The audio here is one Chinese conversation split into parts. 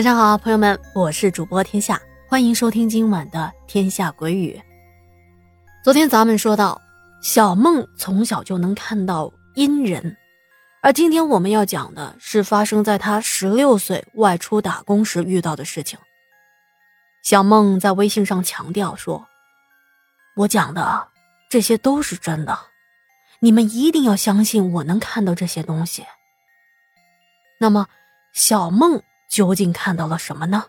晚上好，朋友们，我是主播天下，欢迎收听今晚的《天下鬼语》。昨天咱们说到，小梦从小就能看到阴人，而今天我们要讲的是发生在她十六岁外出打工时遇到的事情。小梦在微信上强调说：“我讲的这些都是真的，你们一定要相信我能看到这些东西。”那么，小梦。究竟看到了什么呢？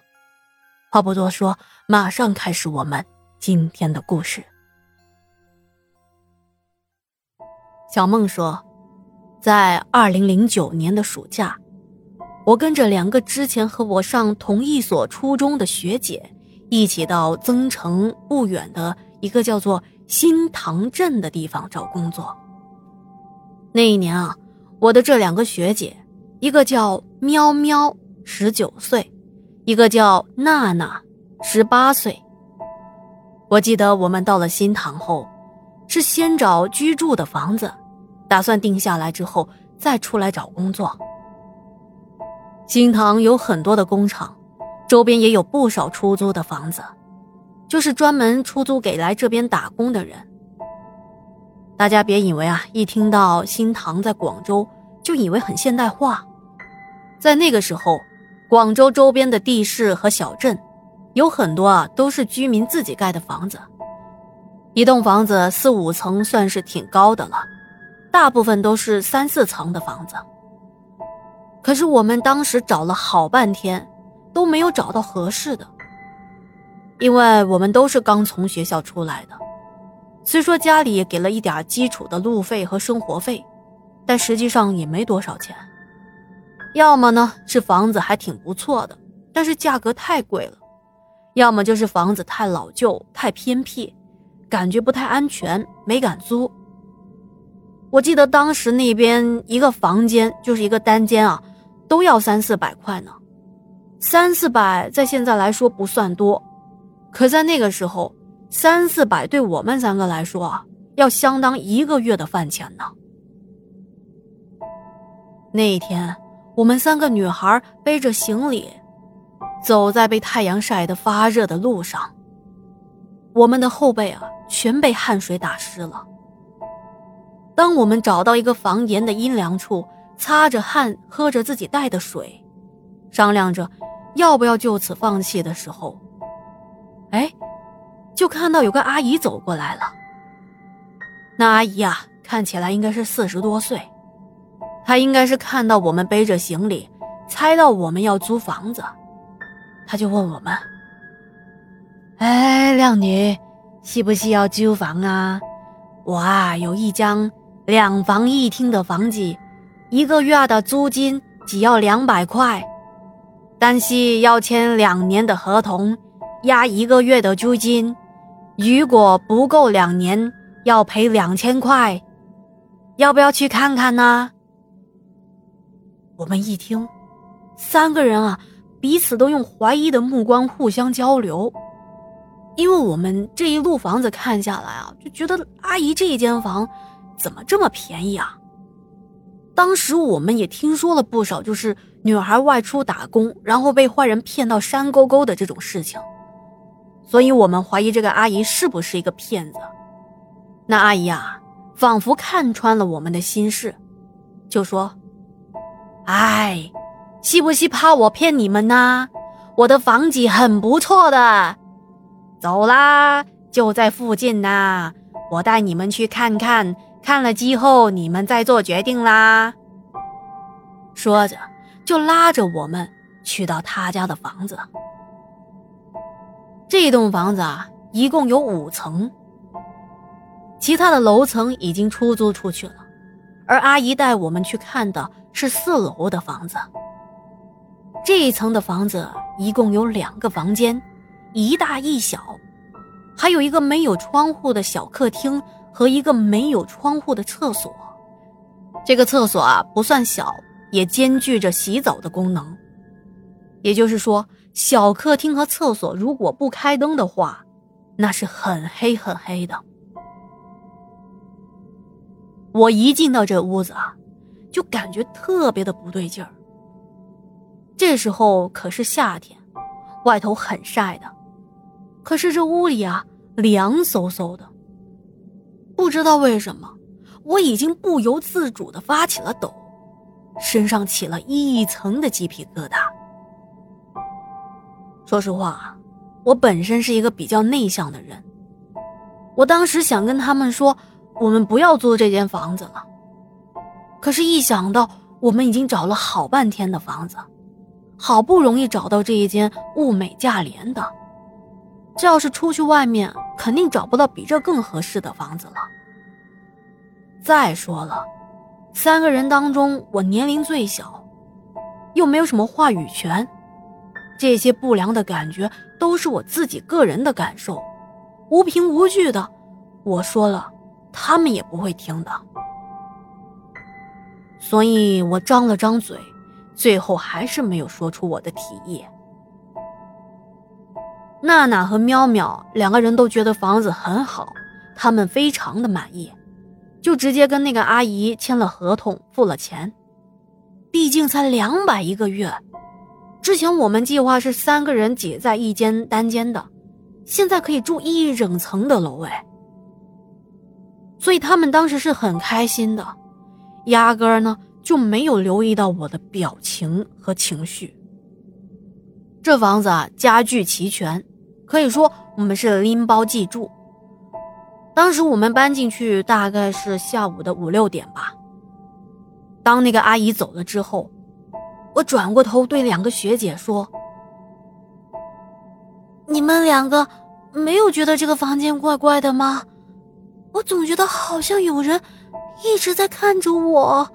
话不多说，马上开始我们今天的故事。小梦说，在二零零九年的暑假，我跟着两个之前和我上同一所初中的学姐，一起到增城不远的一个叫做新塘镇的地方找工作。那一年啊，我的这两个学姐，一个叫喵喵。十九岁，一个叫娜娜，十八岁。我记得我们到了新塘后，是先找居住的房子，打算定下来之后再出来找工作。新塘有很多的工厂，周边也有不少出租的房子，就是专门出租给来这边打工的人。大家别以为啊，一听到新塘在广州，就以为很现代化，在那个时候。广州周边的地市和小镇，有很多啊，都是居民自己盖的房子。一栋房子四五层算是挺高的了，大部分都是三四层的房子。可是我们当时找了好半天，都没有找到合适的。因为我们都是刚从学校出来的，虽说家里给了一点基础的路费和生活费，但实际上也没多少钱。要么呢是房子还挺不错的，但是价格太贵了；要么就是房子太老旧、太偏僻，感觉不太安全，没敢租。我记得当时那边一个房间就是一个单间啊，都要三四百块呢。三四百在现在来说不算多，可在那个时候，三四百对我们三个来说啊，要相当一个月的饭钱呢。那一天。我们三个女孩背着行李，走在被太阳晒得发热的路上。我们的后背啊，全被汗水打湿了。当我们找到一个房檐的阴凉处，擦着汗，喝着自己带的水，商量着要不要就此放弃的时候，哎，就看到有个阿姨走过来了。那阿姨啊，看起来应该是四十多岁。他应该是看到我们背着行李，猜到我们要租房子，他就问我们：“哎，靓女，需不需要租房啊？我啊有一间两房一厅的房子，一个月的租金只要两百块，但是要签两年的合同，押一个月的租金，如果不够两年，要赔两千块，要不要去看看呢？”我们一听，三个人啊，彼此都用怀疑的目光互相交流，因为我们这一路房子看下来啊，就觉得阿姨这一间房怎么这么便宜啊？当时我们也听说了不少，就是女孩外出打工，然后被坏人骗到山沟沟的这种事情，所以我们怀疑这个阿姨是不是一个骗子。那阿姨啊，仿佛看穿了我们的心事，就说。哎，是不是怕我骗你们呢？我的房子很不错的，走啦，就在附近呐，我带你们去看看，看了之后你们再做决定啦。说着，就拉着我们去到他家的房子。这栋房子啊，一共有五层，其他的楼层已经出租出去了，而阿姨带我们去看的。是四楼的房子。这一层的房子一共有两个房间，一大一小，还有一个没有窗户的小客厅和一个没有窗户的厕所。这个厕所啊不算小，也兼具着洗澡的功能。也就是说，小客厅和厕所如果不开灯的话，那是很黑很黑的。我一进到这屋子啊。就感觉特别的不对劲儿。这时候可是夏天，外头很晒的，可是这屋里啊凉飕飕的。不知道为什么，我已经不由自主的发起了抖，身上起了一层的鸡皮疙瘩。说实话，我本身是一个比较内向的人，我当时想跟他们说，我们不要租这间房子了。可是，一想到我们已经找了好半天的房子，好不容易找到这一间物美价廉的。这要是出去外面，肯定找不到比这更合适的房子了。再说了，三个人当中我年龄最小，又没有什么话语权，这些不良的感觉都是我自己个人的感受，无凭无据的，我说了，他们也不会听的。所以我张了张嘴，最后还是没有说出我的提议。娜娜和喵喵两个人都觉得房子很好，他们非常的满意，就直接跟那个阿姨签了合同，付了钱。毕竟才两百一个月，之前我们计划是三个人挤在一间单间的，现在可以住一整层的楼哎。所以他们当时是很开心的，压根儿呢就没有留意到我的表情和情绪。这房子啊，家具齐全。可以说我们是拎包即住。当时我们搬进去大概是下午的五六点吧。当那个阿姨走了之后，我转过头对两个学姐说：“你们两个没有觉得这个房间怪怪的吗？我总觉得好像有人一直在看着我，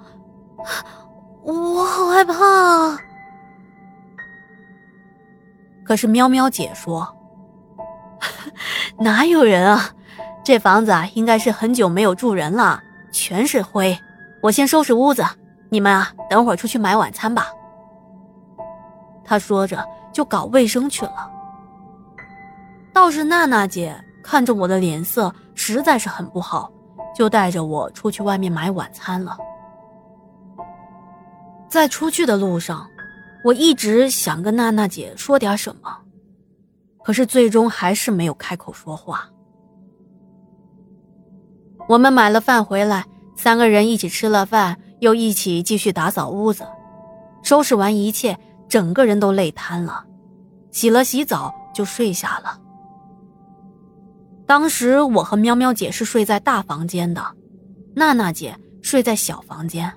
我好害怕。”啊可是喵喵姐说。哪有人啊？这房子啊，应该是很久没有住人了，全是灰。我先收拾屋子，你们啊，等会儿出去买晚餐吧。他说着就搞卫生去了。倒是娜娜姐看着我的脸色实在是很不好，就带着我出去外面买晚餐了。在出去的路上，我一直想跟娜娜姐说点什么。可是最终还是没有开口说话。我们买了饭回来，三个人一起吃了饭，又一起继续打扫屋子，收拾完一切，整个人都累瘫了，洗了洗澡就睡下了。当时我和喵喵姐是睡在大房间的，娜娜姐睡在小房间。